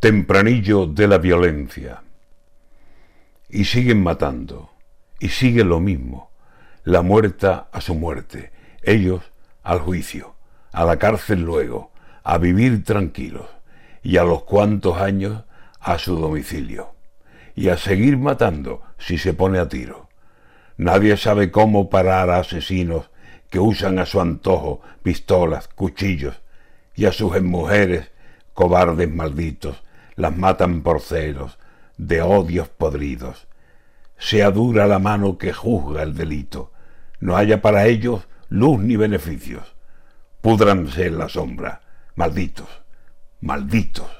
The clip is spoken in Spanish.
tempranillo de la violencia. Y siguen matando, y sigue lo mismo, la muerta a su muerte, ellos al juicio, a la cárcel luego, a vivir tranquilos, y a los cuantos años a su domicilio, y a seguir matando si se pone a tiro. Nadie sabe cómo parar a asesinos que usan a su antojo pistolas, cuchillos, y a sus mujeres, cobardes malditos, las matan por celos, de odios podridos. Sea dura la mano que juzga el delito, no haya para ellos luz ni beneficios. Púdranse en la sombra, malditos, malditos.